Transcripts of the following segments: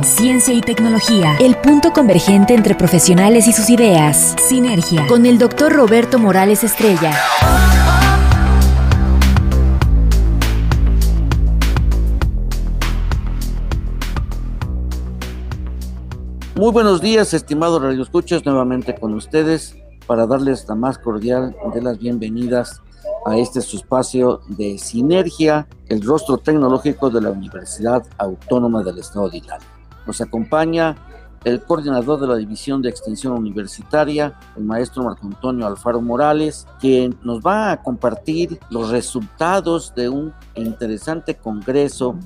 ciencia y tecnología, el punto convergente entre profesionales y sus ideas, Sinergia, con el doctor Roberto Morales Estrella. Muy buenos días, estimados radioescuchas, nuevamente con ustedes para darles la más cordial de las bienvenidas a este su espacio de sinergia, el rostro tecnológico de la Universidad Autónoma del Estado de Hidalgo. Nos acompaña el coordinador de la División de Extensión Universitaria, el maestro Marco Antonio Alfaro Morales, quien nos va a compartir los resultados de un interesante congreso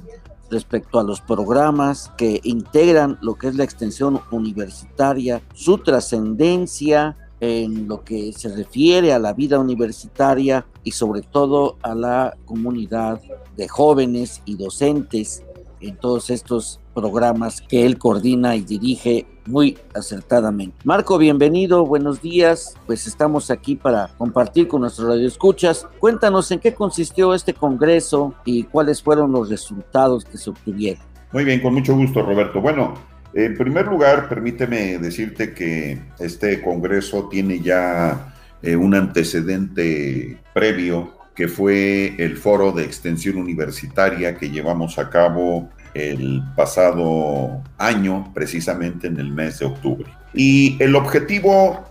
respecto a los programas que integran lo que es la extensión universitaria, su trascendencia en lo que se refiere a la vida universitaria y sobre todo a la comunidad de jóvenes y docentes en todos estos programas que él coordina y dirige muy acertadamente. Marco, bienvenido, buenos días. Pues estamos aquí para compartir con nuestros radioescuchas. Cuéntanos en qué consistió este congreso y cuáles fueron los resultados que se obtuvieron. Muy bien, con mucho gusto, Roberto. Bueno, en primer lugar, permíteme decirte que este congreso tiene ya eh, un antecedente previo que fue el foro de extensión universitaria que llevamos a cabo el pasado año, precisamente en el mes de octubre. Y el objetivo,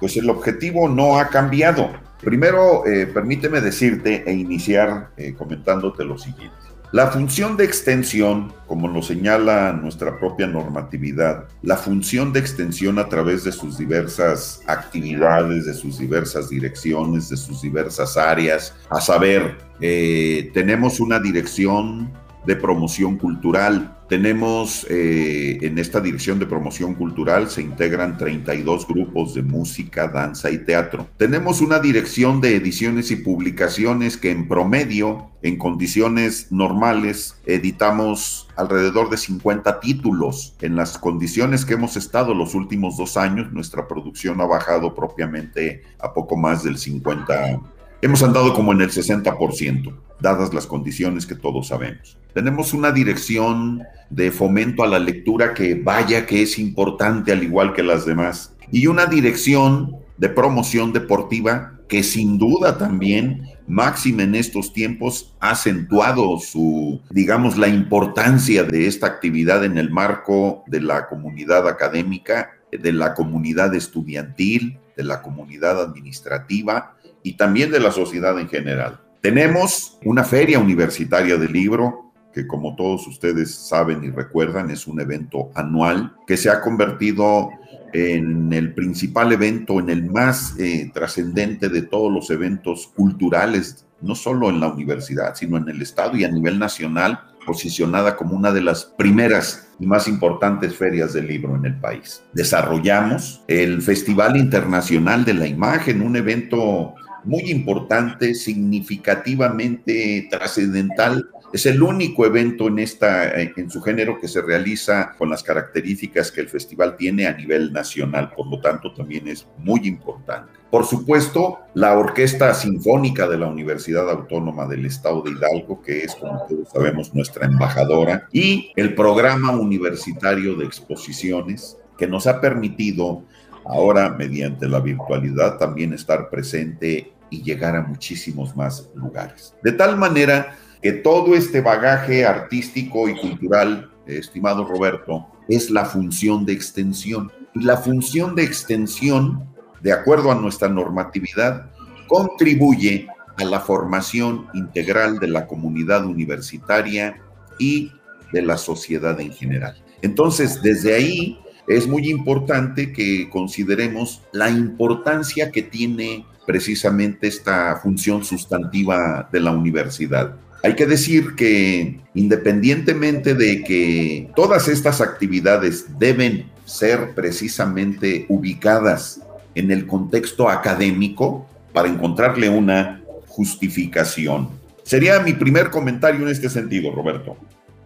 pues el objetivo no ha cambiado. Primero, eh, permíteme decirte e iniciar eh, comentándote lo siguiente. La función de extensión, como lo señala nuestra propia normatividad, la función de extensión a través de sus diversas actividades, de sus diversas direcciones, de sus diversas áreas, a saber, eh, tenemos una dirección de promoción cultural. Tenemos eh, en esta dirección de promoción cultural se integran 32 grupos de música, danza y teatro. Tenemos una dirección de ediciones y publicaciones que en promedio, en condiciones normales, editamos alrededor de 50 títulos. En las condiciones que hemos estado los últimos dos años, nuestra producción ha bajado propiamente a poco más del 50 hemos andado como en el 60%, dadas las condiciones que todos sabemos. Tenemos una dirección de fomento a la lectura que vaya que es importante al igual que las demás. Y una dirección de promoción deportiva que sin duda también, máxima en estos tiempos, ha acentuado su, digamos, la importancia de esta actividad en el marco de la comunidad académica, de la comunidad estudiantil, de la comunidad administrativa y también de la sociedad en general. Tenemos una feria universitaria del libro, que como todos ustedes saben y recuerdan es un evento anual que se ha convertido en el principal evento, en el más eh, trascendente de todos los eventos culturales, no solo en la universidad, sino en el Estado y a nivel nacional, posicionada como una de las primeras y más importantes ferias del libro en el país. Desarrollamos el Festival Internacional de la Imagen, un evento muy importante, significativamente trascendental. Es el único evento en, esta, en su género que se realiza con las características que el festival tiene a nivel nacional, por lo tanto también es muy importante. Por supuesto, la Orquesta Sinfónica de la Universidad Autónoma del Estado de Hidalgo, que es, como todos sabemos, nuestra embajadora, y el programa universitario de exposiciones, que nos ha permitido ahora mediante la virtualidad también estar presente y llegar a muchísimos más lugares. De tal manera que todo este bagaje artístico y cultural, estimado Roberto, es la función de extensión. Y la función de extensión, de acuerdo a nuestra normatividad, contribuye a la formación integral de la comunidad universitaria y de la sociedad en general. Entonces, desde ahí es muy importante que consideremos la importancia que tiene precisamente esta función sustantiva de la universidad. Hay que decir que independientemente de que todas estas actividades deben ser precisamente ubicadas en el contexto académico para encontrarle una justificación. Sería mi primer comentario en este sentido, Roberto.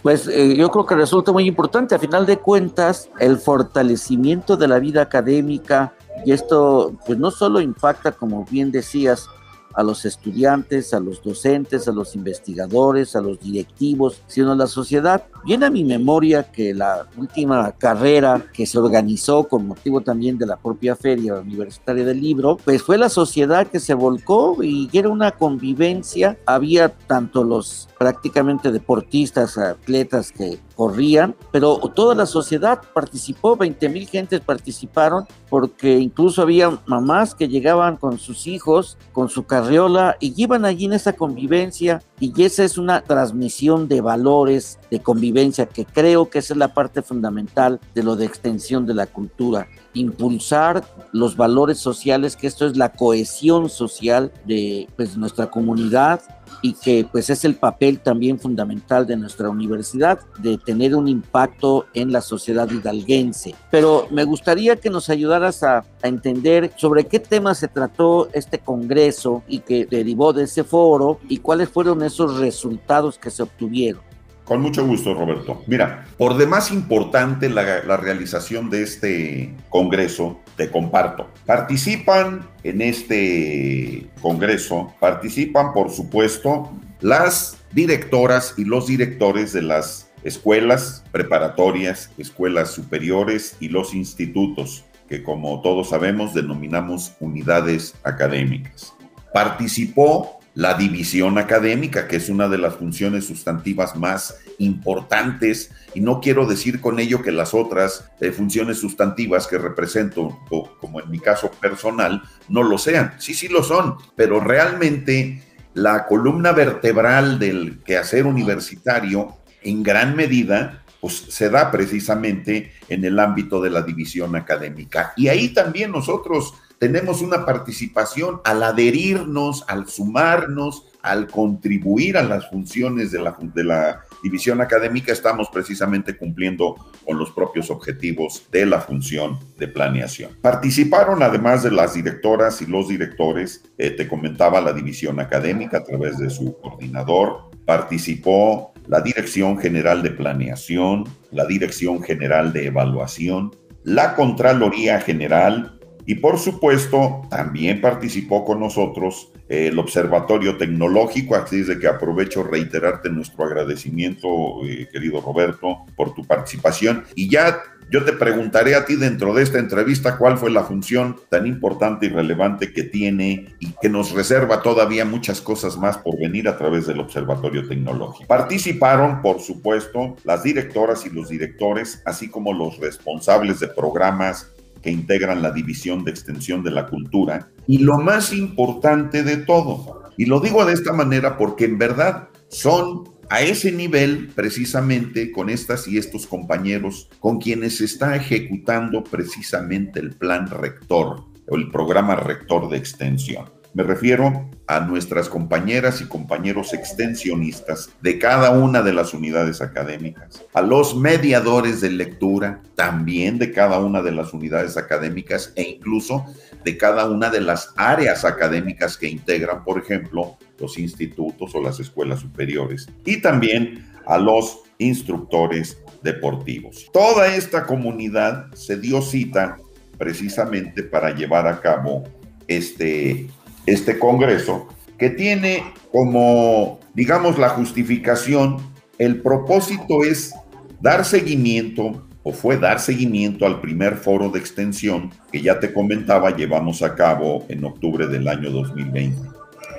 Pues eh, yo creo que resulta muy importante, a final de cuentas, el fortalecimiento de la vida académica, y esto pues no solo impacta, como bien decías, a los estudiantes, a los docentes, a los investigadores, a los directivos, sino a la sociedad. Viene a mi memoria que la última carrera que se organizó con motivo también de la propia Feria Universitaria del Libro, pues fue la sociedad que se volcó y era una convivencia. Había tanto los prácticamente deportistas, atletas que corrían, pero toda la sociedad participó, 20 mil gentes participaron, porque incluso había mamás que llegaban con sus hijos, con su carriola, y iban allí en esa convivencia, y esa es una transmisión de valores, de convivencia, que creo que esa es la parte fundamental de lo de extensión de la cultura impulsar los valores sociales, que esto es la cohesión social de pues, nuestra comunidad y que pues es el papel también fundamental de nuestra universidad de tener un impacto en la sociedad hidalguense. Pero me gustaría que nos ayudaras a, entender sobre qué tema se trató este congreso y que derivó de ese foro y cuáles fueron esos resultados que se obtuvieron. Con mucho gusto, Roberto. Mira, por demás importante la, la, realización de este congreso, te comparto. Participan en este congreso, participan, por supuesto, las directoras y los directores de las escuelas preparatorias, escuelas superiores y los institutos, que como todos sabemos denominamos unidades académicas. Participó la división académica, que es una de las funciones sustantivas más importantes, y no quiero decir con ello que las otras eh, funciones sustantivas que represento, como en mi caso personal, no lo sean. Sí, sí lo son, pero realmente la columna vertebral del quehacer universitario, en gran medida, pues se da precisamente en el ámbito de la división académica. Y ahí también nosotros tenemos una participación al adherirnos, al sumarnos, al contribuir a las funciones de la, división académica, estamos precisamente cumpliendo con los propios objetivos de la función de planeación. Participaron además de las directoras y los directores, eh, te comentaba la división académica a través de su coordinador, participó la Dirección General de Planeación, la Dirección General de Evaluación, la Contraloría General, y por supuesto, también participó con nosotros eh, el Observatorio Tecnológico, así es de que aprovecho reiterarte nuestro agradecimiento, eh, querido Roberto, por tu participación. Y ya yo te preguntaré a ti dentro de esta entrevista cuál fue la función tan importante y relevante que tiene y que nos reserva todavía muchas cosas más por venir a través del Observatorio Tecnológico. Participaron, por supuesto, las directoras y los directores, así como los responsables de programas que integran la División de Extensión de la Cultura. Y lo más importante de todo, y lo digo de esta manera porque en verdad son a ese nivel precisamente con estas y estos compañeros con quienes se está ejecutando precisamente el plan rector o el programa rector de extensión. Me refiero a nuestras compañeras y compañeros extensionistas de cada una de las unidades académicas, a los mediadores de lectura también de cada una de las unidades académicas e incluso de cada una de las áreas académicas que integran, por ejemplo, los institutos o las escuelas superiores, y también a los instructores deportivos. Toda esta comunidad se dio cita precisamente para llevar a cabo este este Congreso, que tiene como, digamos, la justificación, el propósito es dar seguimiento o fue dar seguimiento al primer foro de extensión que ya te comentaba llevamos a cabo en octubre del año 2020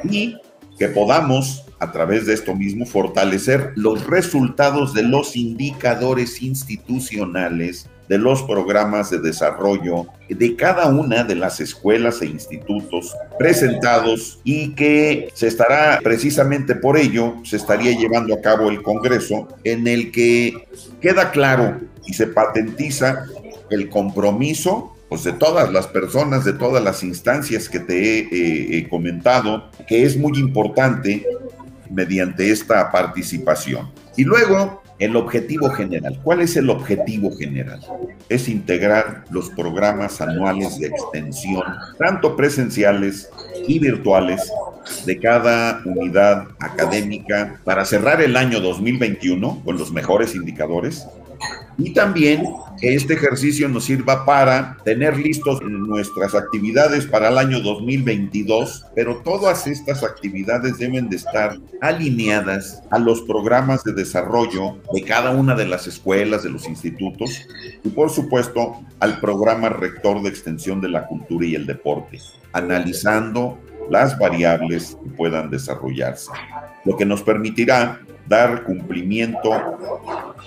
y que podamos a través de esto mismo fortalecer los resultados de los indicadores institucionales de los programas de desarrollo de cada una de las escuelas e institutos presentados y que se estará precisamente por ello, se estaría llevando a cabo el Congreso en el que queda claro y se patentiza el compromiso pues, de todas las personas, de todas las instancias que te he comentado, que es muy importante mediante esta participación. Y luego, el objetivo general. ¿Cuál es el objetivo general? Es integrar los programas anuales de extensión, tanto presenciales y virtuales, de cada unidad académica para cerrar el año 2021 con los mejores indicadores y también que este ejercicio nos sirva para tener listos nuestras actividades para el año 2022, pero todas estas actividades deben de estar alineadas a los programas de desarrollo de cada una de las escuelas, de los institutos y por supuesto al programa rector de extensión de la cultura y el deporte, analizando las variables que puedan desarrollarse, lo que nos permitirá dar cumplimiento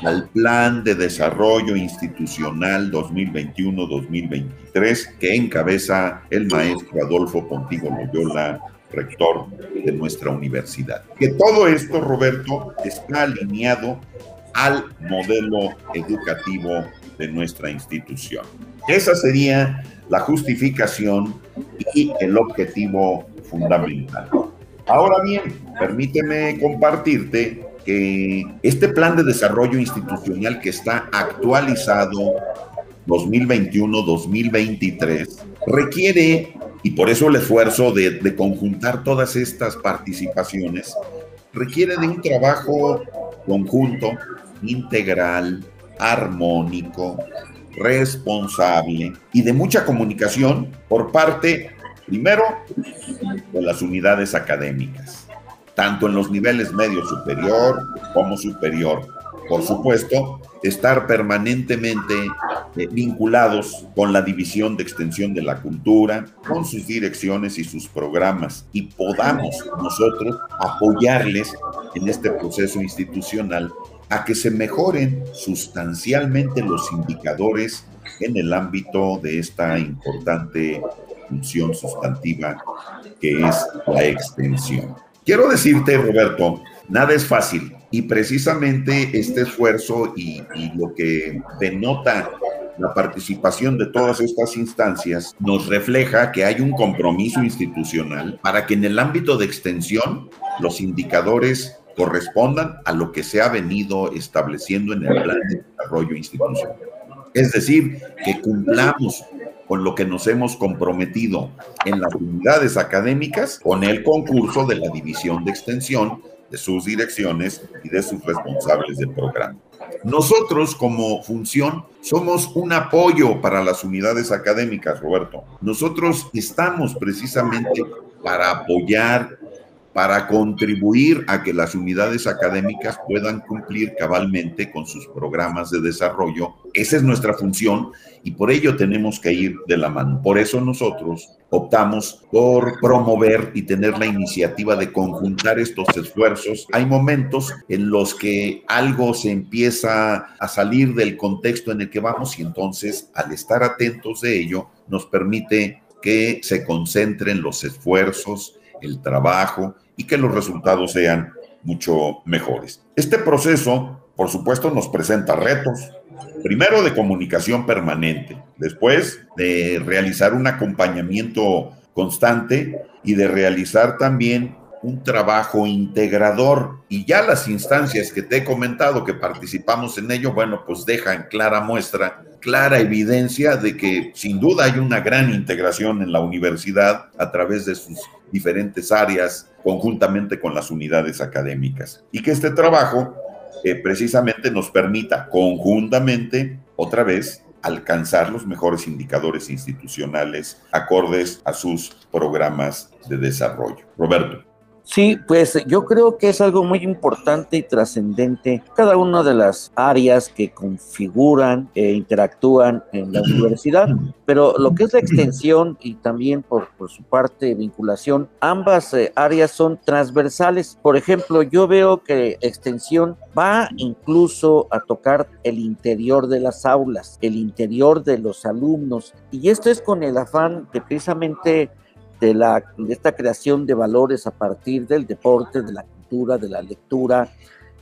al Plan de Desarrollo Institucional 2021-2023 que encabeza el maestro Adolfo Pontigo Loyola, rector de nuestra universidad. Que todo esto, Roberto, está alineado al modelo educativo de nuestra institución. Esa sería la justificación y el objetivo fundamental. Ahora bien, permíteme compartirte que este plan de desarrollo institucional que está actualizado 2021-2023 requiere, y por eso el esfuerzo de conjuntar todas estas participaciones, requiere de un trabajo conjunto, integral, armónico, responsable y de mucha comunicación por parte, primero, de las unidades académicas, tanto en los niveles medio superior como superior. Por supuesto, estar permanentemente eh, vinculados con la División de Extensión de la Cultura, con sus direcciones y sus programas, y podamos nosotros apoyarles en este proceso institucional a que se mejoren sustancialmente los indicadores en el ámbito de esta importante función sustantiva que es la extensión. Quiero decirte, Roberto, nada es fácil y precisamente este esfuerzo y, y lo que denota la participación de todas estas instancias nos refleja que hay un compromiso institucional para que en el ámbito de extensión los indicadores correspondan a lo que se ha venido estableciendo en el plan de desarrollo institucional. Es decir, que cumplamos con lo que nos hemos comprometido en las unidades académicas con el concurso de la división de extensión de sus direcciones y de sus responsables del programa. Nosotros como función somos un apoyo para las unidades académicas, Roberto. Nosotros estamos precisamente para apoyar para contribuir a que las unidades académicas puedan cumplir cabalmente con sus programas de desarrollo. Esa es nuestra función y por ello tenemos que ir de la mano. Por eso nosotros optamos por promover y tener la iniciativa de conjuntar estos esfuerzos. Hay momentos en los que algo se empieza a salir del contexto en el que vamos y entonces al estar atentos de ello nos permite que se concentren los esfuerzos, el trabajo y que los resultados sean mucho mejores. Este proceso, por supuesto, nos presenta retos. Primero de comunicación permanente, después de realizar un acompañamiento constante y de realizar también un trabajo integrador y ya las instancias que te he comentado que participamos en ello, bueno, pues dejan clara muestra, clara evidencia de que sin duda hay una gran integración en la universidad a través de sus diferentes áreas conjuntamente con las unidades académicas y que este trabajo eh, precisamente nos permita conjuntamente otra vez alcanzar los mejores indicadores institucionales acordes a sus programas de desarrollo. Roberto. Sí, pues yo creo que es algo muy importante y trascendente cada una de las áreas que configuran e interactúan en la universidad, pero lo que es la extensión y también por, por su parte vinculación, ambas eh, áreas son transversales. Por ejemplo, yo veo que extensión va incluso a tocar el interior de las aulas, el interior de los alumnos, y esto es con el afán de precisamente de, la, de esta creación de valores a partir del deporte, de la cultura, de la lectura,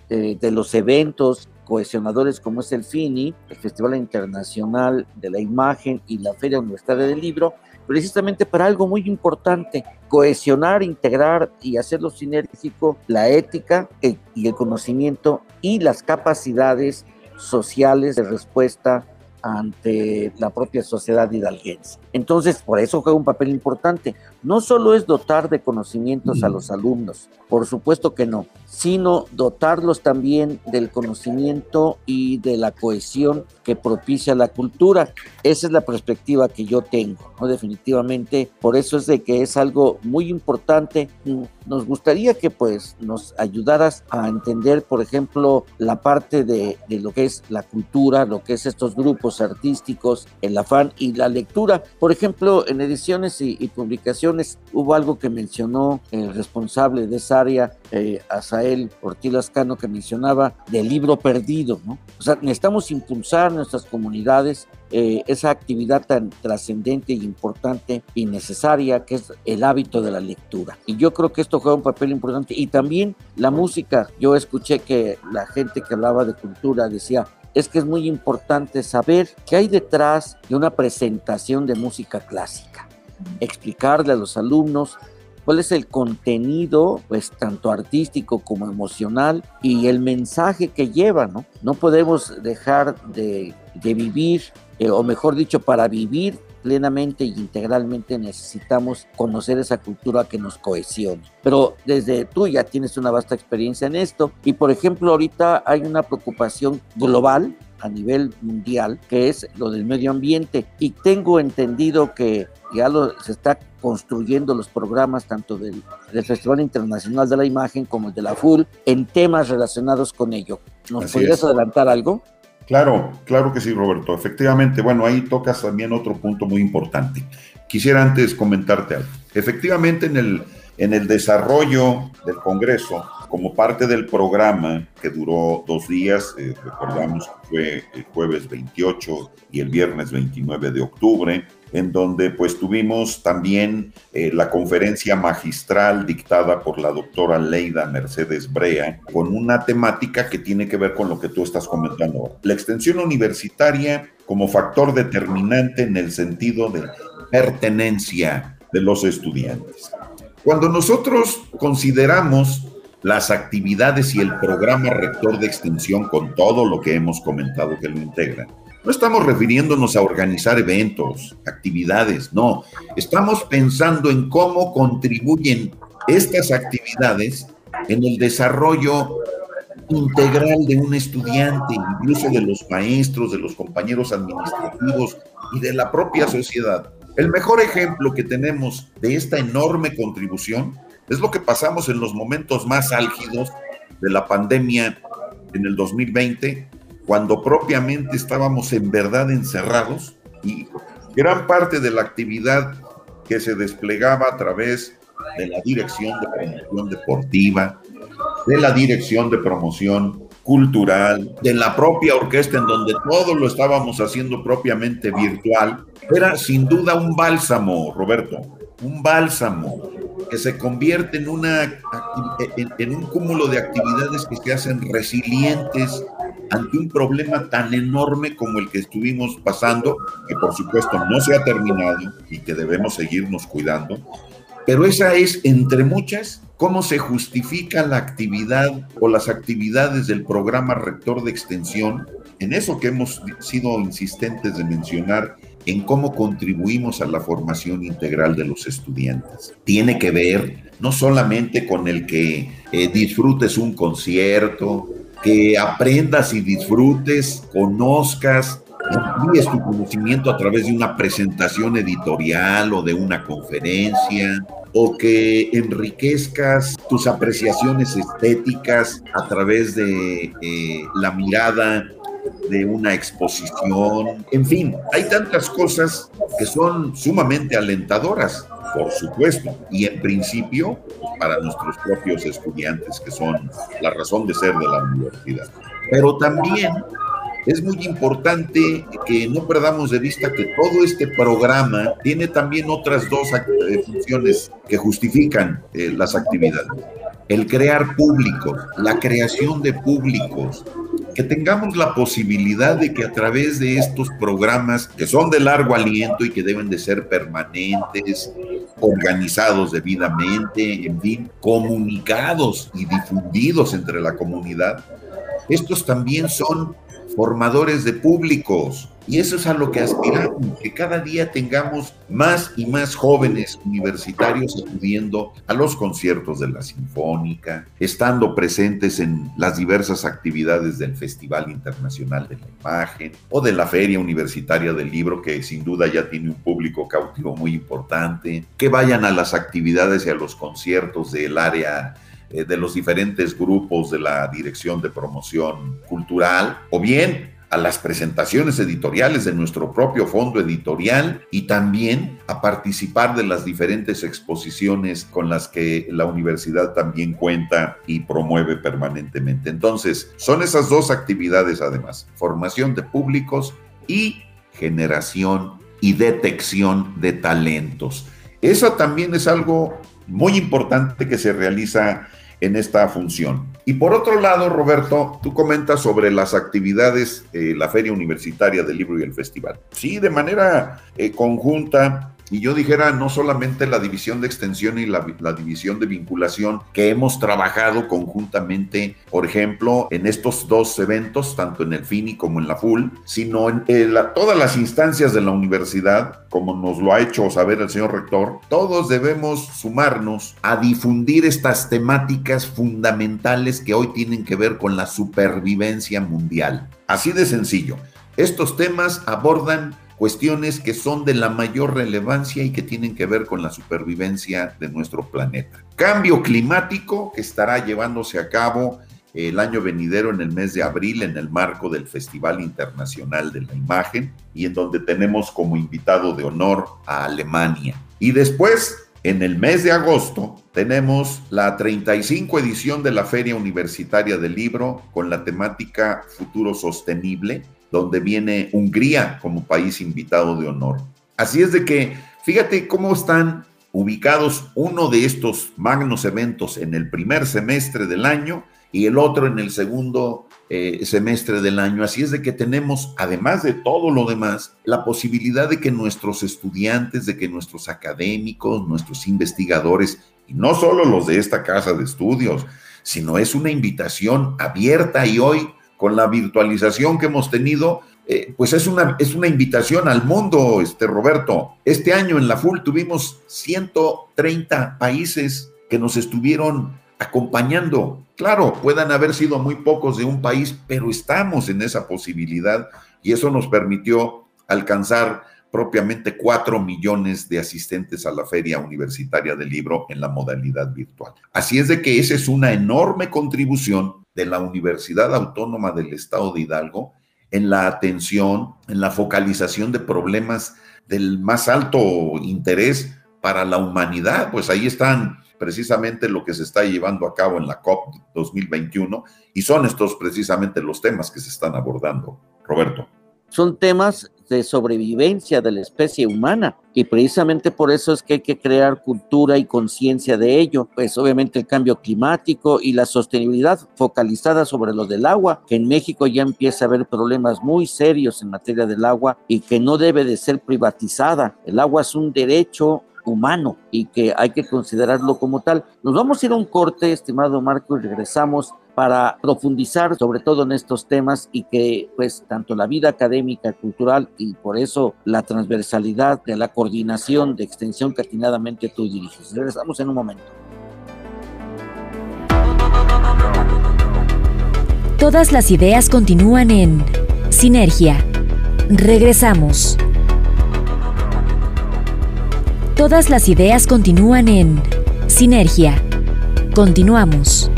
eh, de los eventos cohesionadores como es el FINI, el Festival Internacional de la Imagen y la Feria Universitaria del Libro, precisamente para algo muy importante, cohesionar, integrar y hacerlo sinérgico la ética y el conocimiento y las capacidades sociales de respuesta ante la propia sociedad hidalguense. Entonces, por eso juega un papel importante. No solo es dotar de conocimientos a los alumnos, por supuesto que no, sino dotarlos también del conocimiento y de la cohesión que propicia la cultura. Esa es la perspectiva que yo tengo, ¿no? Definitivamente, por eso es de que es algo muy importante. Nos gustaría que pues nos ayudaras a entender, por ejemplo, la parte de, de lo que es la cultura, lo que es estos grupos artísticos, el afán y la lectura. Por ejemplo, en ediciones y, publicaciones hubo algo que mencionó el responsable de esa área, eh, Asael Ortiz Lascano, que mencionaba del libro perdido, ¿no? O sea, necesitamos impulsar nuestras comunidades eh, esa actividad tan trascendente y importante y necesaria que es el hábito de la lectura. Y yo creo que esto juega un papel importante. Y también la música. Yo escuché que la gente que hablaba de cultura decía, es que es muy importante saber qué hay detrás de una presentación de música clásica. Explicarle a los alumnos cuál es el contenido, pues tanto artístico como emocional y el mensaje que lleva, ¿no? No podemos dejar de, vivir, eh, o mejor dicho, para vivir plenamente e integralmente necesitamos conocer esa cultura que nos cohesiona. Pero desde tú ya tienes una vasta experiencia en esto y por ejemplo ahorita hay una preocupación global a nivel mundial, que es lo del medio ambiente. Y tengo entendido que ya lo, se está construyendo los programas tanto del, del, Festival Internacional de la Imagen como el de la FUL en temas relacionados con ello. ¿Nos podrías adelantar algo? Claro, claro que sí, Roberto. Efectivamente, bueno, ahí tocas también otro punto muy importante. Quisiera antes comentarte algo. Efectivamente, en el, en el desarrollo del Congreso, como parte del programa que duró dos días, eh, recordamos que fue el jueves 28 y el viernes 29 de octubre, en donde pues tuvimos también eh, la conferencia magistral dictada por la doctora Leida Mercedes Brea con una temática que tiene que ver con lo que tú estás comentando. La extensión universitaria como factor determinante en el sentido de pertenencia de los estudiantes. Cuando nosotros consideramos las actividades y el programa rector de extensión con todo lo que hemos comentado que lo integran, no estamos refiriéndonos a organizar eventos, actividades, no. Estamos pensando en cómo contribuyen estas actividades en el desarrollo integral de un estudiante, incluso de los maestros, de los compañeros administrativos y de la propia sociedad. El mejor ejemplo que tenemos de esta enorme contribución es lo que pasamos en los momentos más álgidos de la pandemia en el 2020 cuando propiamente estábamos en verdad encerrados y gran parte de la actividad que se desplegaba a través de la Dirección de Promoción Deportiva, de la Dirección de Promoción Cultural, de la propia orquesta en donde todo lo estábamos haciendo propiamente virtual, era sin duda un bálsamo, Roberto, un bálsamo que se convierte en, una, en, un cúmulo de actividades que se hacen resilientes ante un problema tan enorme como el que estuvimos pasando, que por supuesto no se ha terminado y que debemos seguirnos cuidando, pero esa es, entre muchas, cómo se justifica la actividad o las actividades del programa rector de extensión, en eso que hemos sido insistentes de mencionar, en cómo contribuimos a la formación integral de los estudiantes. Tiene que ver no solamente con el que eh, disfrutes un concierto, que aprendas y disfrutes, conozcas, amplíes tu conocimiento a través de una presentación editorial o de una conferencia, o que enriquezcas tus apreciaciones estéticas a través de eh, la mirada de una exposición. En fin, hay tantas cosas que son sumamente alentadoras por supuesto, y en principio para nuestros propios estudiantes, que son la razón de ser de la universidad. Pero también es muy importante que no perdamos de vista que todo este programa tiene también otras dos eh, funciones que justifican eh, las actividades. el crear públicos, la creación de públicos, que tengamos la posibilidad de que a través de estos programas que son de largo aliento y que deben de ser permanentes, organizados debidamente, en fin, comunicados y difundidos entre la comunidad, estos también son formadores de públicos. Y eso es a lo que aspiramos, que cada día tengamos más y más jóvenes universitarios acudiendo a los conciertos de la Sinfónica, estando presentes en las diversas actividades del Festival Internacional de la Imagen o de la Feria Universitaria del Libro, que sin duda ya tiene un público cautivo muy importante, que vayan a las actividades y a los conciertos del área eh, de los diferentes grupos de la Dirección de Promoción Cultural, o bien a las presentaciones editoriales de nuestro propio fondo editorial y también a participar de las diferentes exposiciones con las que la universidad también cuenta y promueve permanentemente. Entonces, son esas dos actividades además, formación de públicos y generación y detección de talentos. Eso también es algo muy importante que se realiza en esta función. Y por otro lado, Roberto, tú comentas sobre las actividades, eh, la Feria Universitaria del Libro y el Festival. Sí, de manera eh, conjunta y yo dijera no solamente la división de extensión y la, división de vinculación que hemos trabajado conjuntamente, por ejemplo, en estos dos eventos, tanto en el FINI como en la FUL, sino en todas las instancias de la universidad, como nos lo ha hecho saber el señor rector, todos debemos sumarnos a difundir estas temáticas fundamentales que hoy tienen que ver con la supervivencia mundial. Así de sencillo. Estos temas abordan cuestiones que son de la mayor relevancia y que tienen que ver con la supervivencia de nuestro planeta. Cambio climático que estará llevándose a cabo el año venidero en el mes de abril en el marco del Festival Internacional de la Imagen y en donde tenemos como invitado de honor a Alemania. Y después, en el mes de agosto, tenemos la 35 edición de la Feria Universitaria del Libro con la temática Futuro Sostenible, donde viene Hungría como país invitado de honor. Así es de que, fíjate cómo están ubicados uno de estos magnos eventos en el primer semestre del año y el otro en el segundo eh, semestre del año. Así es de que tenemos, además de todo lo demás, la posibilidad de que nuestros estudiantes, de que nuestros académicos, nuestros investigadores, y no solo los de esta casa de estudios, sino es una invitación abierta y hoy con la virtualización que hemos tenido, eh, pues es una, es una invitación al mundo, este Roberto. Este año en la FUL tuvimos 130 países que nos estuvieron acompañando. Claro, puedan haber sido muy pocos de un país, pero estamos en esa posibilidad y eso nos permitió alcanzar propiamente 4 millones de asistentes a la Feria Universitaria del Libro en la modalidad virtual. Así es de que esa es una enorme contribución de la Universidad Autónoma del Estado de Hidalgo en la atención, en la focalización de problemas del más alto interés para la humanidad. Pues ahí están precisamente lo que se está llevando a cabo en la COP 2021 y son estos precisamente los temas que se están abordando. Roberto. Son temas de sobrevivencia de la especie humana y precisamente por eso es que hay que crear cultura y conciencia de ello, pues obviamente el cambio climático y la sostenibilidad focalizada sobre lo del agua, que en México ya empieza a haber problemas muy serios en materia del agua y que no debe de ser privatizada. El agua es un derecho humano y que hay que considerarlo como tal. Nos vamos a ir a un corte, estimado Marco, y regresamos para profundizar sobre todo en estos temas y que pues tanto la vida académica, cultural y por eso la transversalidad de la coordinación de extensión que atinadamente tú diriges. Regresamos en un momento. Todas las ideas continúan en Sinergia. Regresamos. Todas las ideas continúan en Sinergia. Continuamos.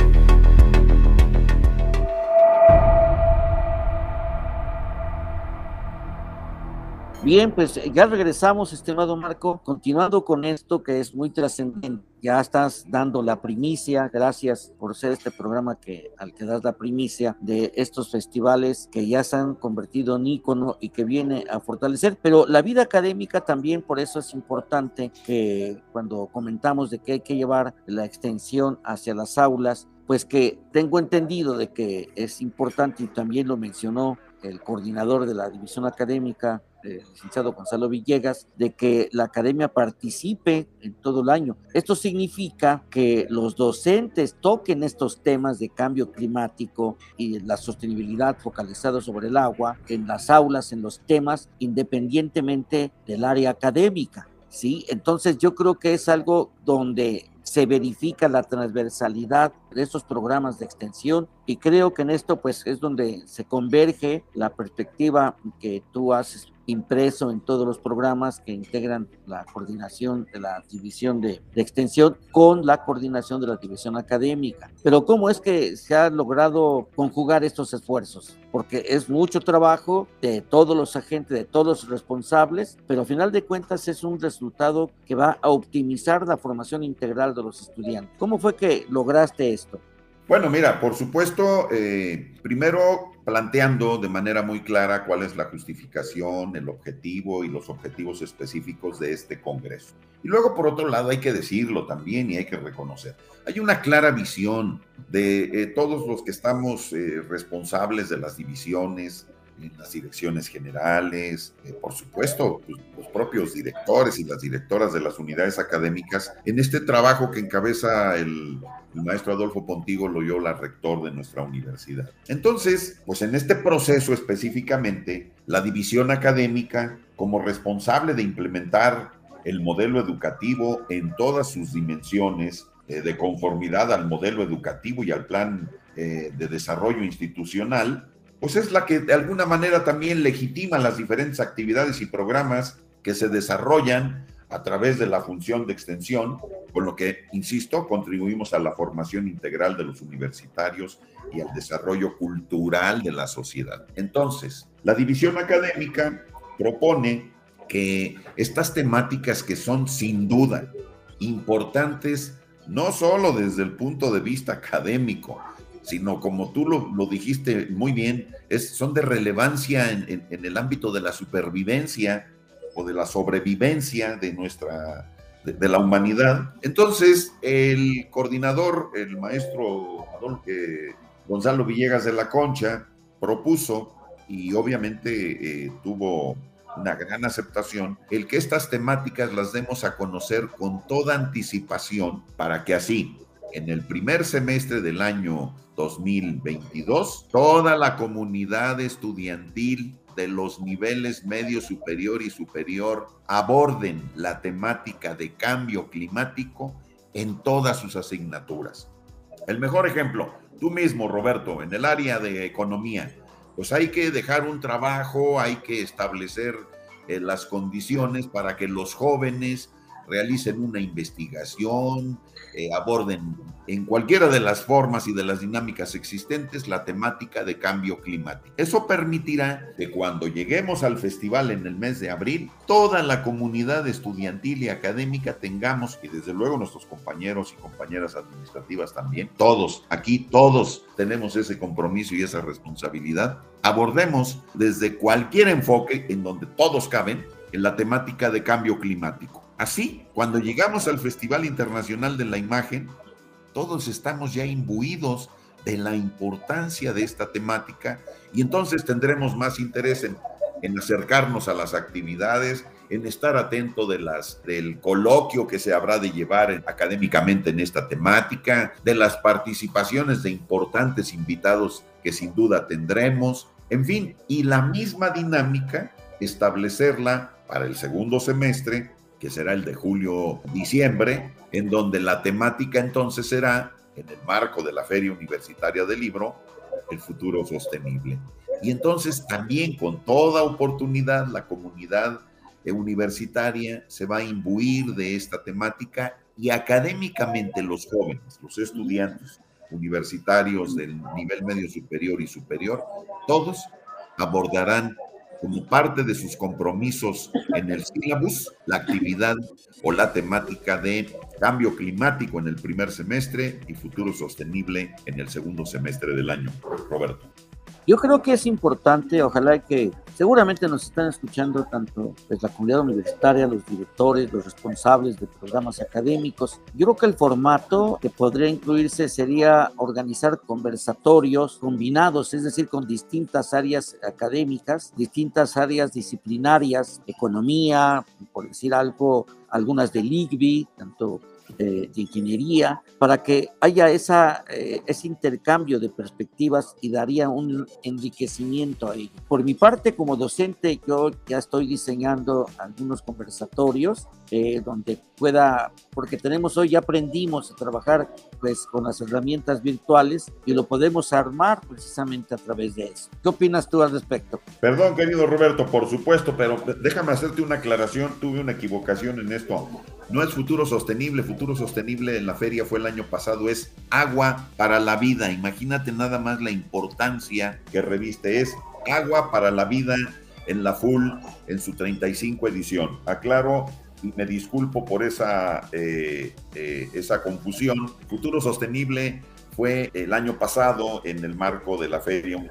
Bien, pues ya regresamos, estimado Marco, continuando con esto que es muy trascendente ya estás dando la primicia, gracias por ser este programa que, al que das la primicia de estos festivales que ya se han convertido en ícono y que viene a fortalecer, pero la vida académica también por eso es importante que cuando comentamos de que hay que llevar la extensión hacia las aulas, pues que tengo entendido de que es importante y también lo mencionó el coordinador de la división académica, el licenciado Gonzalo Villegas, de que la academia participe en todo el año. Esto significa que los docentes toquen estos temas de cambio climático y la sostenibilidad focalizada sobre el agua en las aulas, en los temas, independientemente del área académica. ¿sí? Entonces yo creo que es algo donde se verifica la transversalidad de estos programas de extensión y creo que en esto pues es donde se converge la perspectiva que tú has impreso en todos los programas que integran la coordinación de la división de, extensión con la coordinación de la división académica. Pero ¿cómo es que se ha logrado conjugar estos esfuerzos? Porque es mucho trabajo de todos los agentes, de todos los responsables, pero a final de cuentas es un resultado que va a optimizar la formación integral de los estudiantes. ¿Cómo fue que lograste esto? Bueno, mira, por supuesto, eh, primero planteando de manera muy clara cuál es la justificación, el objetivo y los objetivos específicos de este Congreso. Y luego, por otro lado, hay que decirlo también y hay que reconocer, hay una clara visión de eh, todos los que estamos eh, responsables de las divisiones, las direcciones generales, eh, por supuesto, pues, los propios directores y las directoras de las unidades académicas, en este trabajo que encabeza el, el maestro Adolfo Pontigo Loyola, rector de nuestra universidad. Entonces, pues en este proceso específicamente, la división académica, como responsable de implementar el modelo educativo en todas sus dimensiones, eh, de conformidad al modelo educativo y al plan eh, de desarrollo institucional, pues es la que de alguna manera también legitima las diferentes actividades y programas que se desarrollan a través de la función de extensión, con lo que, insisto, contribuimos a la formación integral de los universitarios y al desarrollo cultural de la sociedad. Entonces, la división académica propone que estas temáticas que son sin duda importantes, no solo desde el punto de vista académico, sino como tú lo, dijiste muy bien, es, son de relevancia en, el ámbito de la supervivencia o de la sobrevivencia de nuestra, de, la humanidad. Entonces, el coordinador, el maestro eh, Gonzalo Villegas de la Concha, propuso y obviamente eh, tuvo una gran aceptación, el que estas temáticas las demos a conocer con toda anticipación para que así en el primer semestre del año 2022, toda la comunidad estudiantil de los niveles medio superior y superior aborden la temática de cambio climático en todas sus asignaturas. El mejor ejemplo, tú mismo, Roberto, en el área de economía, pues hay que dejar un trabajo, hay que establecer eh, las condiciones para que los jóvenes realicen una investigación, eh, aborden en cualquiera de las formas y de las dinámicas existentes la temática de cambio climático. Eso permitirá que cuando lleguemos al festival en el mes de abril, toda la comunidad estudiantil y académica tengamos, y desde luego nuestros compañeros y compañeras administrativas también, todos, aquí todos tenemos ese compromiso y esa responsabilidad, abordemos desde cualquier enfoque en donde todos caben en la temática de cambio climático Así, cuando llegamos al Festival Internacional de la Imagen, todos estamos ya imbuidos de la importancia de esta temática y entonces tendremos más interés en, acercarnos a las actividades, en estar atento de las, del coloquio que se habrá de llevar académicamente en esta temática, de las participaciones de importantes invitados que sin duda tendremos, en fin, y la misma dinámica establecerla para el segundo semestre que será el de julio-diciembre, en donde la temática entonces será, en el marco de la Feria Universitaria del Libro, el futuro sostenible. Y entonces también con toda oportunidad la comunidad universitaria se va a imbuir de esta temática y académicamente los jóvenes, los estudiantes universitarios del nivel medio superior y superior, todos abordarán como parte de sus compromisos en el sílabus la actividad o la temática de cambio climático en el primer semestre y futuro sostenible en el segundo semestre del año. Roberto. Yo creo que es importante, ojalá que seguramente nos están escuchando tanto pues, la comunidad universitaria, los directores, los responsables de programas académicos. Yo creo que el formato que podría incluirse sería organizar conversatorios combinados, es decir, con distintas áreas académicas, distintas áreas disciplinarias, economía, por decir algo, algunas del IGBI, tanto de, ingeniería, para que haya esa, eh, ese intercambio de perspectivas y daría un enriquecimiento ahí. Por mi parte, como docente, yo ya estoy diseñando algunos conversatorios eh, donde pueda, porque tenemos hoy, ya aprendimos a trabajar pues con las herramientas virtuales y lo podemos armar precisamente a través de eso. ¿Qué opinas tú al respecto? Perdón, querido Roberto, por supuesto, pero déjame hacerte una aclaración, tuve una equivocación en esto. No es futuro sostenible, futuro sostenible en la feria fue el año pasado, es agua para la vida. Imagínate nada más la importancia que reviste, es agua para la vida en la full en su 35 edición. Aclaro y me disculpo por esa, eh, eh, esa confusión. Futuro Sostenible fue el año pasado en el marco de la feria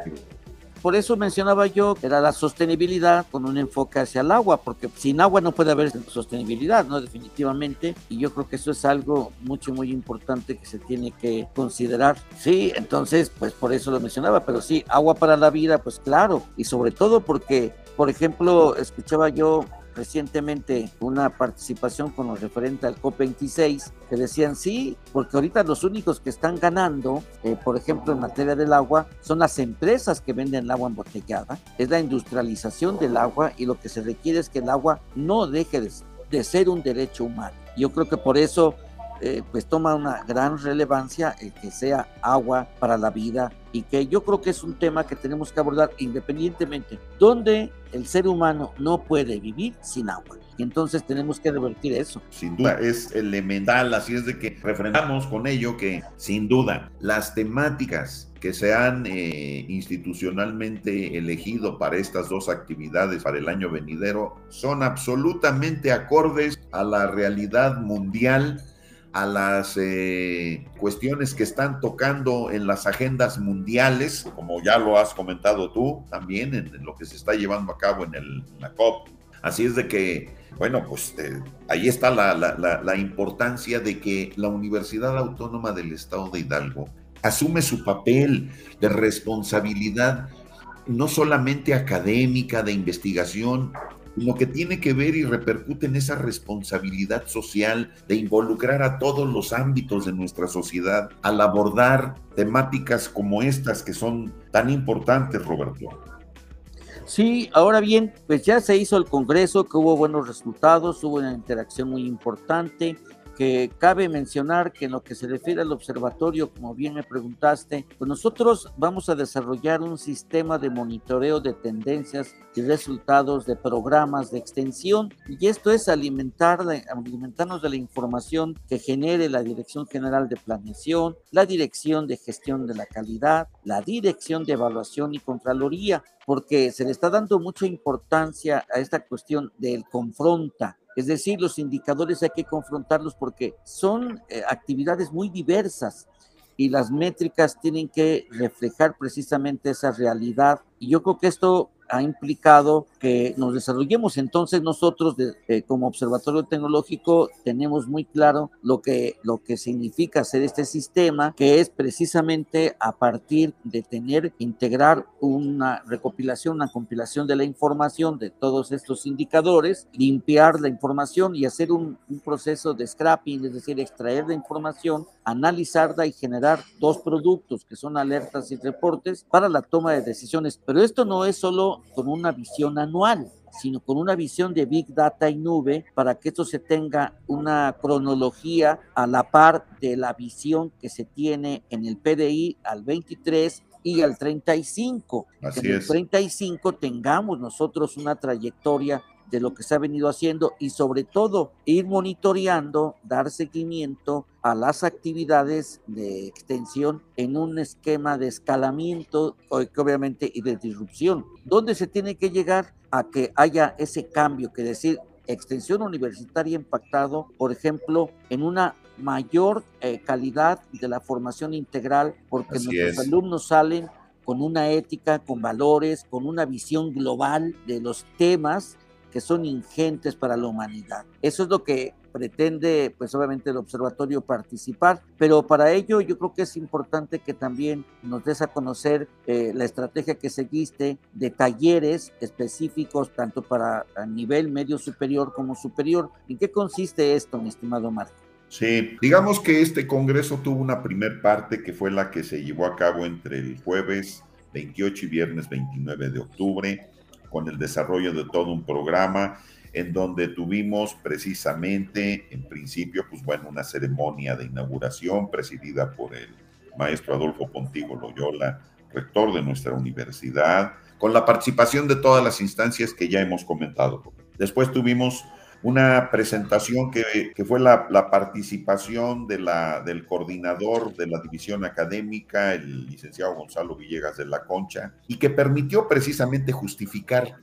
por eso mencionaba yo que era la sostenibilidad con un enfoque hacia el agua, porque sin agua no puede haber sostenibilidad, ¿no? Definitivamente. Y yo creo que eso es algo mucho, muy importante que se tiene que considerar. Sí, entonces, pues por eso lo mencionaba, pero sí, agua para la vida, pues claro. Y sobre todo porque, por ejemplo, escuchaba yo recientemente una participación con lo referente al COP26 que decían sí, porque ahorita los únicos que están ganando, eh, por ejemplo, en materia del agua, son las empresas que venden el agua embotellada, es la industrialización del agua y lo que se requiere es que el agua no deje de, de ser un derecho humano. Yo creo que por eso eh, pues toma una gran relevancia el que sea agua para la vida y que yo creo que es un tema que tenemos que abordar independientemente donde el ser humano no puede vivir sin agua. Y entonces tenemos que revertir eso. Sin duda, es elemental, así es de que refrendamos con ello que sin duda las temáticas que se han eh, institucionalmente elegido para estas dos actividades para el año venidero son absolutamente acordes a la realidad mundial a las eh, cuestiones que están tocando en las agendas mundiales, como ya lo has comentado tú también, en, lo que se está llevando a cabo en, la COP. Así es de que, bueno, pues eh, ahí está la importancia de que la Universidad Autónoma del Estado de Hidalgo asume su papel de responsabilidad no solamente académica, de investigación, lo que tiene que ver y repercute en esa responsabilidad social de involucrar a todos los ámbitos de nuestra sociedad al abordar temáticas como estas que son tan importantes, Roberto. Sí, ahora bien, pues ya se hizo el Congreso, que hubo buenos resultados, hubo una interacción muy importante, que cabe mencionar que en lo que se refiere al observatorio, como bien me preguntaste, pues nosotros vamos a desarrollar un sistema de monitoreo de tendencias y resultados de programas de extensión. Y esto es alimentar, alimentarnos de la información que genere la Dirección General de Planeación, la Dirección de Gestión de la Calidad, la Dirección de Evaluación y Contraloría, porque se le está dando mucha importancia a esta cuestión del confronta es decir, los indicadores hay que confrontarlos porque son eh, actividades muy diversas y las métricas tienen que reflejar precisamente esa realidad. Y yo creo que esto ha implicado que nos desarrollemos. Entonces nosotros eh, como observatorio tecnológico tenemos muy claro lo que, lo que significa hacer este sistema, que es precisamente a partir de tener, integrar una recopilación, una compilación de la información de todos estos indicadores, limpiar la información y hacer un, un proceso de scrapping, es decir, extraer la información, analizarla y generar dos productos que son alertas y reportes para la toma de decisiones. Pero esto no es solo con una visión anual, sino con una visión de Big Data y nube para que esto se tenga una cronología a la par de la visión que se tiene en el PDI al 23 y al 35. Así en el 35 tengamos nosotros una trayectoria de lo que se ha venido haciendo y sobre todo ir monitoreando, dar seguimiento a las actividades de extensión en un esquema de escalamiento obviamente y de disrupción, donde se tiene que llegar a que haya ese cambio, que decir, extensión universitaria impactado, por ejemplo, en una mayor eh, calidad de la formación integral, porque nuestros alumnos salen con una ética, con valores, con una visión global de los temas que son ingentes para la humanidad. Eso es lo que pretende, pues obviamente el observatorio participar, pero para ello yo creo que es importante que también nos des a conocer eh, la estrategia que seguiste de talleres específicos, tanto para nivel medio superior como superior. ¿En qué consiste esto, mi estimado Marco? Sí, digamos que este congreso tuvo una primer parte que fue la que se llevó a cabo entre el jueves 28 y viernes 29 de octubre, con el desarrollo de todo un programa en donde tuvimos precisamente, en principio, pues bueno, una ceremonia de inauguración presidida por el maestro Adolfo Pontigo Loyola, rector de nuestra universidad, con la participación de todas las instancias que ya hemos comentado. Después tuvimos una presentación que, que fue la, la, participación de la, del coordinador de la división académica, el licenciado Gonzalo Villegas de la Concha, y que permitió precisamente justificar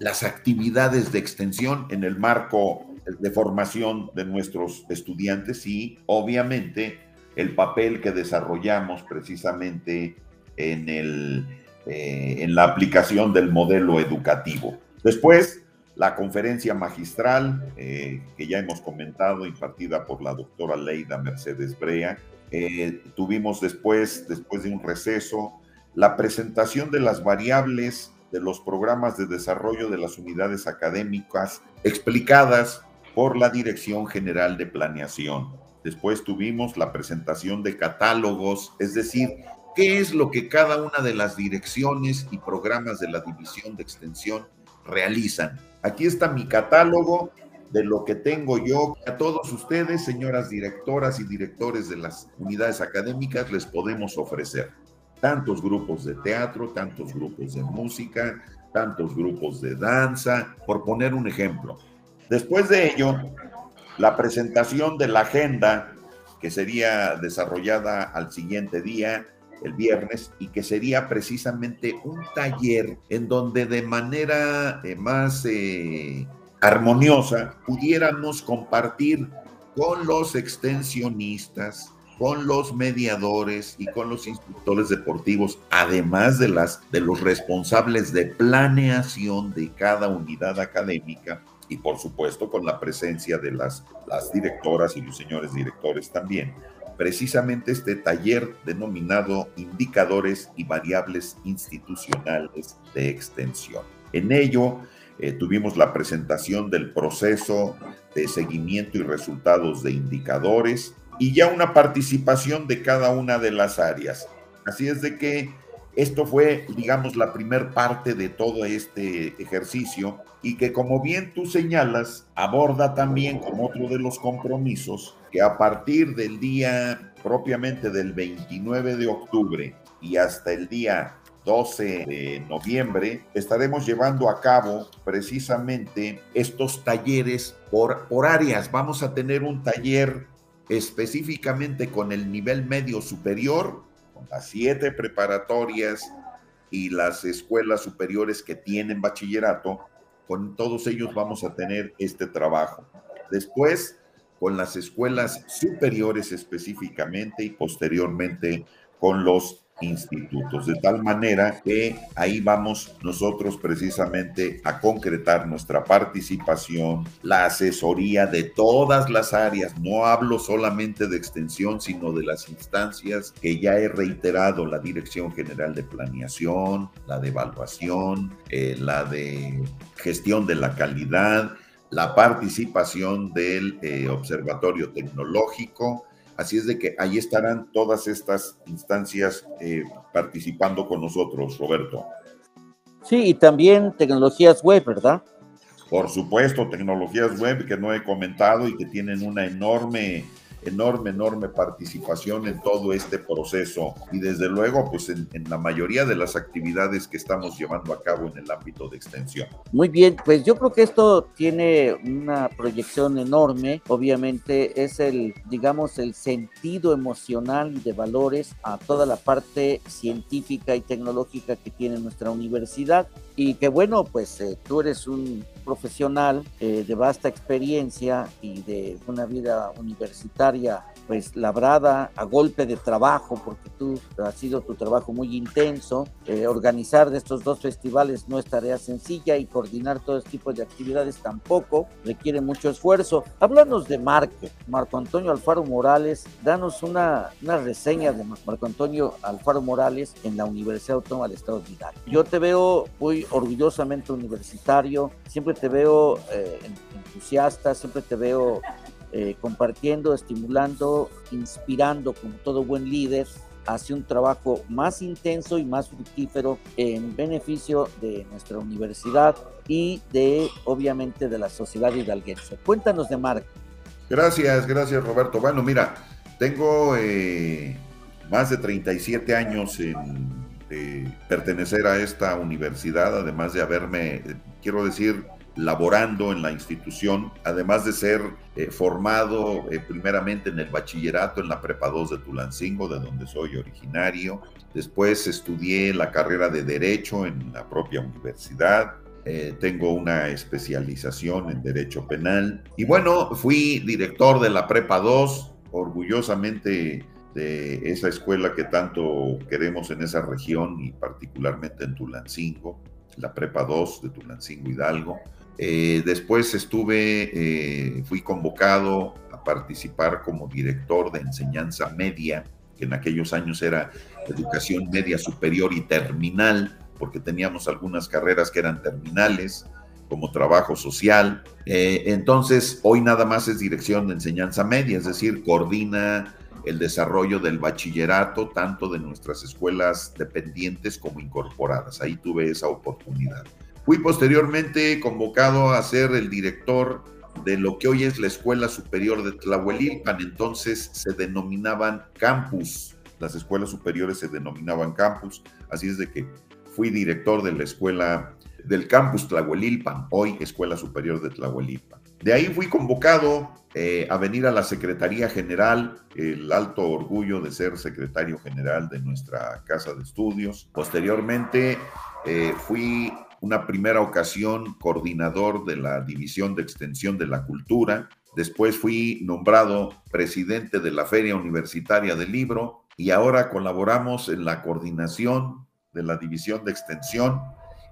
las actividades de extensión en el marco de formación de nuestros estudiantes y obviamente el papel que desarrollamos precisamente en, el, eh, en la aplicación del modelo educativo. Después, la conferencia magistral eh, que ya hemos comentado, impartida por la doctora Leida Mercedes Brea. Eh, tuvimos después, después de un receso, la presentación de las variables de los programas de desarrollo de las unidades académicas explicadas por la Dirección General de Planeación. Después tuvimos la presentación de catálogos, es decir, qué es lo que cada una de las direcciones y programas de la División de Extensión realizan. Aquí está mi catálogo de lo que tengo yo. A todos ustedes, señoras directoras y directores de las unidades académicas, les podemos ofrecer tantos grupos de teatro, tantos grupos de música, tantos grupos de danza, por poner un ejemplo. Después de ello, la presentación de la agenda que sería desarrollada al siguiente día, el viernes, y que sería precisamente un taller en donde de manera eh, más eh, armoniosa pudiéramos compartir con los extensionistas, con los mediadores y con los instructores deportivos, además de, las, de los responsables de planeación de cada unidad académica y por supuesto con la presencia de las, las directoras y los señores directores también. Precisamente este taller denominado Indicadores y Variables Institucionales de Extensión. En ello eh, tuvimos la presentación del proceso de seguimiento y resultados de indicadores, y ya una participación de cada una de las áreas. Así es de que esto fue, digamos, la primer parte de todo este ejercicio y que como bien tú señalas, aborda también como otro de los compromisos que a partir del día propiamente del 29 de octubre y hasta el día 12 de noviembre estaremos llevando a cabo precisamente estos talleres por, por áreas. Vamos a tener un taller específicamente con el nivel medio superior, con las siete preparatorias y las escuelas superiores que tienen bachillerato, con todos ellos vamos a tener este trabajo. Después, con las escuelas superiores específicamente y posteriormente con los institutos, de tal manera que ahí vamos nosotros precisamente a concretar nuestra participación, la asesoría de todas las áreas, no hablo solamente de extensión, sino de las instancias que ya he reiterado, la Dirección General de Planeación, la de Evaluación, eh, la de Gestión de la Calidad, la participación del eh, Observatorio Tecnológico, Así es de que ahí estarán todas estas instancias eh, participando con nosotros, Roberto. Sí, y también tecnologías web, ¿verdad? Por supuesto, tecnologías web que no he comentado y que tienen una enorme enorme, enorme participación en todo este proceso. Y desde luego pues en, la mayoría de las actividades que estamos llevando a cabo en el ámbito de extensión. Muy bien, pues yo creo que esto tiene una proyección enorme, obviamente es el, digamos, el sentido emocional y de valores a toda la parte científica y tecnológica que tiene nuestra universidad. Y que bueno, pues eh, tú eres un profesional eh, de vasta experiencia y de una vida universitaria pues labrada a golpe de trabajo, porque tú ha sido tu trabajo muy intenso. Eh, organizar de estos dos festivales no es tarea sencilla y coordinar todo este tipo de actividades tampoco requiere mucho esfuerzo. Háblanos de Marco, Marco Antonio Alfaro Morales, danos una, una reseña de Marco Antonio Alfaro Morales en la Universidad Autónoma del Estado de Hidalgo. Yo te veo muy orgullosamente universitario, siempre te veo eh, entusiasta, siempre te veo eh, compartiendo, estimulando, inspirando como todo buen líder hacia un trabajo más intenso y más fructífero en beneficio de nuestra universidad y de, obviamente, de la sociedad hidalguense. Cuéntanos de Marco. Gracias, gracias Roberto. Bueno, mira, tengo eh, más de 37 años en pertenecer a esta universidad, además de haberme, quiero decir, laborando en la institución, además de ser eh, formado eh, primeramente en el bachillerato en la Prepa 2 de Tulancingo, de donde soy originario. Después estudié la carrera de Derecho en la propia universidad. Eh, tengo una especialización en Derecho Penal. Y bueno, fui director de la Prepa 2, orgullosamente de esa escuela que tanto queremos en esa región y particularmente en Tulancingo, la Prepa 2 de Tulancingo Hidalgo. Eh, después estuve, eh, fui convocado a participar como director de enseñanza media, que en aquellos años era educación media superior y terminal, porque teníamos algunas carreras que eran terminales, como trabajo social. Eh, entonces, hoy nada más es dirección de enseñanza media, es decir, coordina el desarrollo del bachillerato, tanto de nuestras escuelas dependientes como incorporadas. Ahí tuve esa oportunidad. Fui posteriormente convocado a ser el director de lo que hoy es la Escuela Superior de Tlahuelilpan, entonces se denominaban campus, las escuelas superiores se denominaban campus, así es de que fui director de la escuela del campus Tlahuelilpan, hoy Escuela Superior de Tlahuelilpan. De ahí fui convocado eh, a venir a la Secretaría General, el alto orgullo de ser secretario general de nuestra casa de estudios. Posteriormente eh, fui una primera ocasión coordinador de la División de Extensión de la Cultura. Después fui nombrado presidente de la Feria Universitaria del Libro y ahora colaboramos en la coordinación de la División de Extensión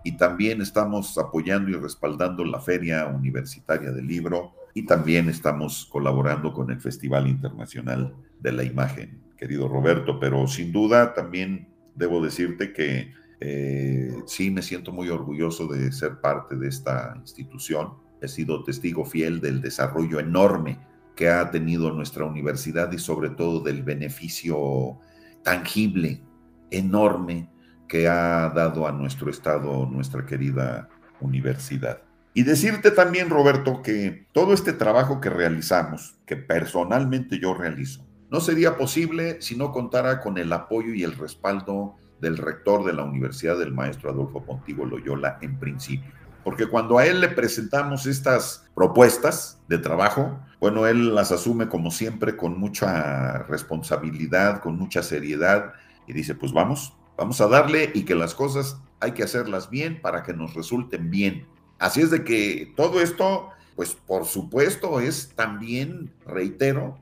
y también estamos apoyando y respaldando la Feria Universitaria del Libro y también estamos colaborando con el Festival Internacional de la Imagen, querido Roberto, pero sin duda también debo decirte que eh, sí me siento muy orgulloso de ser parte de esta institución. He sido testigo fiel del desarrollo enorme que ha tenido nuestra universidad y sobre todo del beneficio tangible, enorme que ha dado a nuestro estado nuestra querida universidad. Y decirte también, Roberto, que todo este trabajo que realizamos, que personalmente yo realizo, no sería posible si no contara con el apoyo y el respaldo del rector de la universidad, del maestro Adolfo Pontigo Loyola, en principio. Porque cuando a él le presentamos estas propuestas de trabajo, bueno, él las asume como siempre con mucha responsabilidad, con mucha seriedad y dice, pues vamos, vamos a darle y que las cosas hay que hacerlas bien para que nos resulten bien. Así es de que todo esto, pues por supuesto, es también, reitero,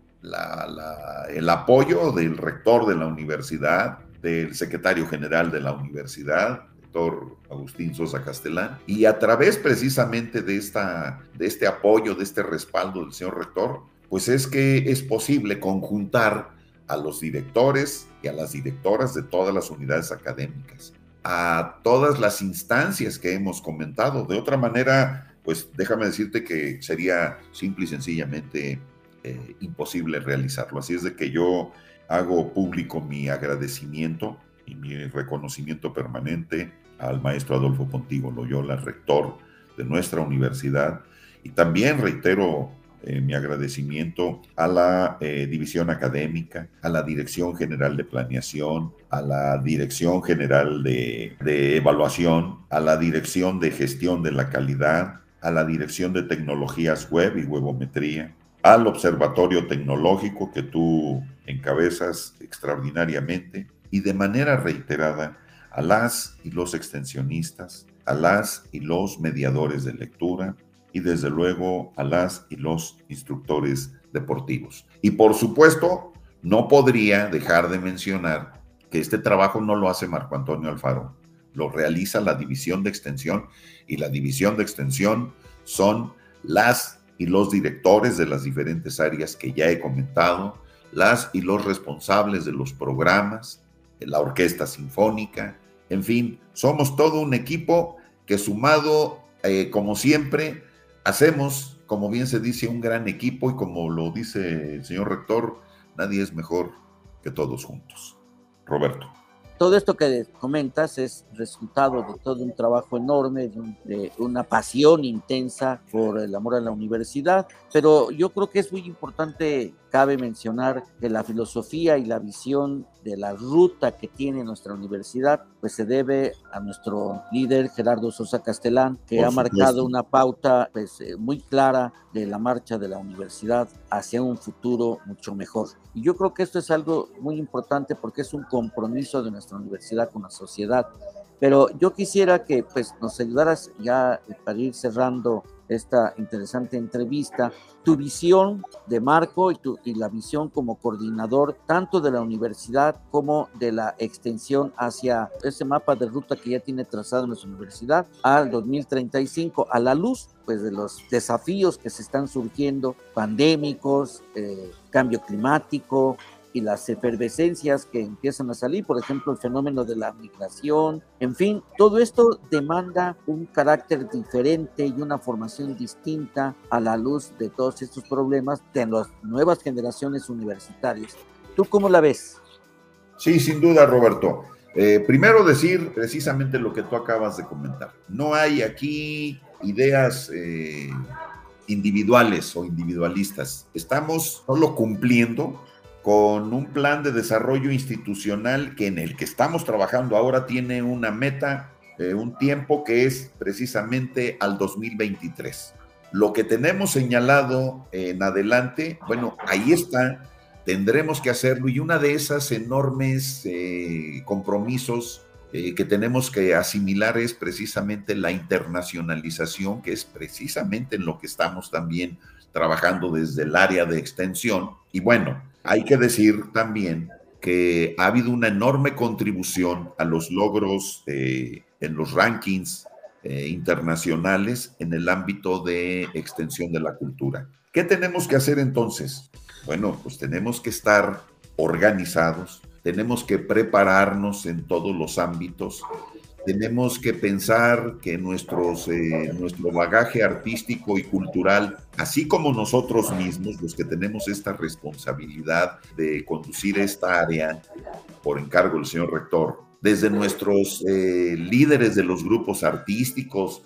el apoyo del rector de la universidad, del secretario general de la universidad, doctor Agustín Sosa Castelán, y a través precisamente de, esta, de este apoyo, de este respaldo del señor rector, pues es que es posible conjuntar a los directores y a las directoras de todas las unidades académicas, a todas las instancias que hemos comentado. De otra manera, pues déjame decirte que sería simple y sencillamente eh, imposible realizarlo. Así es de que yo hago público mi agradecimiento y mi reconocimiento permanente al maestro Adolfo Pontigo Loyola, rector de nuestra universidad, y también reitero eh, mi agradecimiento a la eh, División Académica, a la Dirección General de Planeación, a la Dirección General de, de Evaluación, a la Dirección de Gestión de la Calidad, a la Dirección de Tecnologías Web y Webometría, al Observatorio Tecnológico que tú encabezas extraordinariamente y de manera reiterada a las y los extensionistas, a las y los mediadores de lectura y desde luego a las y los instructores deportivos. Y por supuesto, no podría dejar de mencionar que este trabajo no lo hace Marco Antonio Alfaro, lo realiza la división de extensión y la división de extensión son las y los directores de las diferentes áreas que ya he comentado, las y los responsables de los programas, la orquesta sinfónica, en fin, somos todo un equipo que sumado, eh, como siempre, hacemos, como bien se dice, un gran equipo y como lo dice el señor rector, nadie es mejor que todos juntos. Roberto. Todo esto que comentas es resultado de todo un trabajo enorme, de, una pasión intensa por el amor a la universidad, pero yo creo que es muy importante, cabe mencionar que la filosofía y la visión de la ruta que tiene nuestra universidad, pues se debe a nuestro líder Gerardo Sosa Castelán, que ha marcado una pauta pues, eh, muy clara de la marcha de la universidad hacia un futuro mucho mejor. Y yo creo que esto es algo muy importante porque es un compromiso de nuestra universidad con la sociedad. Pero yo quisiera que pues, nos ayudaras ya para ir cerrando esta interesante entrevista, tu visión de Marco y, tu, y la visión como coordinador tanto de la universidad como de la extensión hacia ese mapa de ruta que ya tiene trazado nuestra universidad al 2035, a la luz pues de los desafíos que se están surgiendo, pandémicos, eh, cambio climático, y las efervescencias que empiezan a salir, por ejemplo, el fenómeno de la migración, en fin, todo esto demanda un carácter diferente y una formación distinta a la luz de todos estos problemas de las nuevas generaciones universitarias. ¿Tú cómo la ves? Sí, sin duda, Roberto. Eh, primero decir precisamente lo que tú acabas de comentar. No hay aquí ideas eh, individuales o individualistas. Estamos solo cumpliendo con un plan de desarrollo institucional que en el que estamos trabajando ahora tiene una meta, eh, un tiempo que es precisamente al 2023. Lo que tenemos señalado en adelante, bueno, ahí está, tendremos que hacerlo y una de esas enormes eh, compromisos eh, que tenemos que asimilar es precisamente la internacionalización, que es precisamente en lo que estamos también trabajando desde el área de extensión. Y bueno, hay que decir también que ha habido una enorme contribución a los logros eh, en los rankings eh, internacionales en el ámbito de extensión de la cultura. ¿Qué tenemos que hacer entonces? Bueno, pues tenemos que estar organizados, tenemos que prepararnos en todos los ámbitos tenemos que pensar que nuestros, eh, nuestro bagaje artístico y cultural, así como nosotros mismos, los que tenemos esta responsabilidad de conducir esta área por encargo del señor rector, desde nuestros eh, líderes de los grupos artísticos,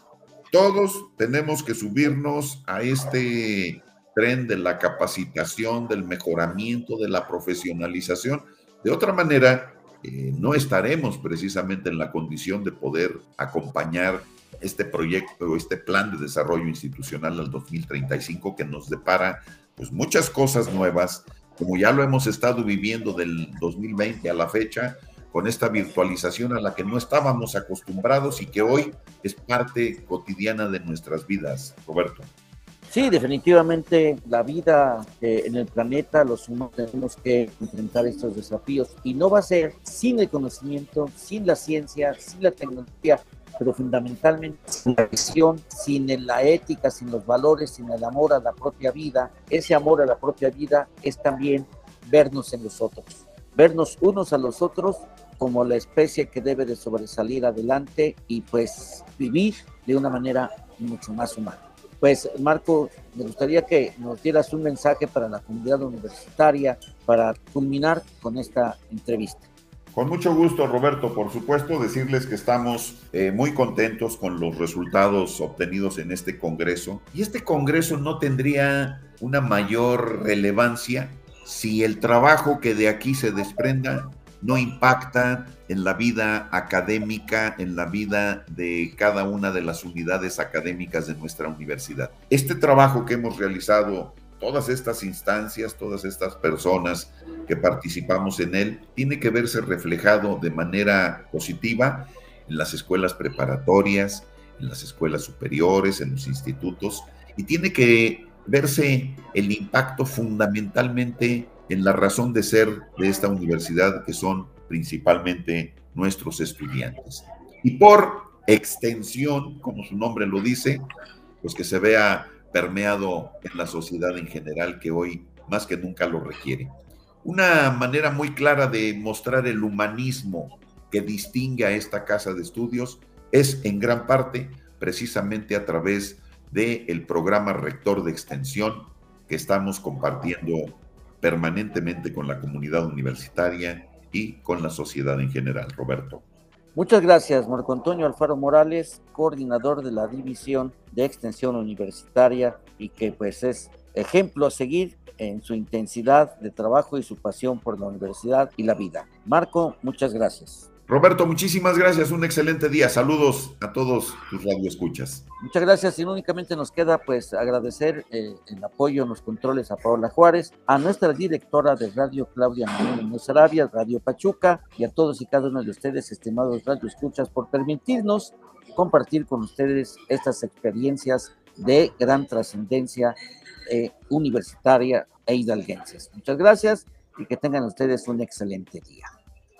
todos tenemos que subirnos a este tren de la capacitación, del mejoramiento, de la profesionalización. De otra manera, eh, no estaremos precisamente en la condición de poder acompañar este proyecto, este plan de desarrollo institucional al 2035 que nos depara pues muchas cosas nuevas, como ya lo hemos estado viviendo del 2020 a la fecha, con esta virtualización a la que no estábamos acostumbrados y que hoy es parte cotidiana de nuestras vidas, Roberto. Sí, definitivamente la vida eh, en el planeta, los humanos tenemos que enfrentar estos desafíos y no va a ser sin el conocimiento, sin la ciencia, sin la tecnología, pero fundamentalmente sin la visión, sin la ética, sin los valores, sin el amor a la propia vida. Ese amor a la propia vida es también vernos en los otros, vernos unos a los otros como la especie que debe de sobresalir adelante y pues vivir de una manera mucho más humana. Pues Marco, me gustaría que nos dieras un mensaje para la comunidad universitaria para culminar con esta entrevista. Con mucho gusto, Roberto. Por supuesto, decirles que estamos eh, muy contentos con los resultados obtenidos en este Congreso. Y este Congreso no tendría una mayor relevancia si el trabajo que de aquí se desprenda no impacta en la vida académica, en la vida de cada una de las unidades académicas de nuestra universidad. Este trabajo que hemos realizado, todas estas instancias, todas estas personas que participamos en él, tiene que verse reflejado de manera positiva en las escuelas preparatorias, en las escuelas superiores, en los institutos, y tiene que verse el impacto fundamentalmente en la razón de ser de esta universidad, que son principalmente nuestros estudiantes. Y por extensión, como su nombre lo dice, pues que se vea permeado en la sociedad en general que hoy más que nunca lo requiere. Una manera muy clara de mostrar el humanismo que distingue a esta casa de estudios es en gran parte precisamente a través del el programa rector de extensión que estamos compartiendo permanentemente con la comunidad universitaria y con la sociedad en general. Roberto. Muchas gracias, Marco Antonio Alfaro Morales, coordinador de la División de Extensión Universitaria y que pues es ejemplo a seguir en su intensidad de trabajo y su pasión por la universidad y la vida. Marco, muchas gracias. Roberto, muchísimas gracias. Un excelente día. Saludos a todos tus radioescuchas. Muchas gracias. Y únicamente nos queda pues agradecer eh, el apoyo en los controles a Paola Juárez, a nuestra directora de radio Claudia Manuel Sarabia, Radio Pachuca y a todos y cada uno de ustedes, estimados radioescuchas, por permitirnos compartir con ustedes estas experiencias de gran trascendencia eh, universitaria e hidalguenses. Muchas gracias y que tengan ustedes un excelente día.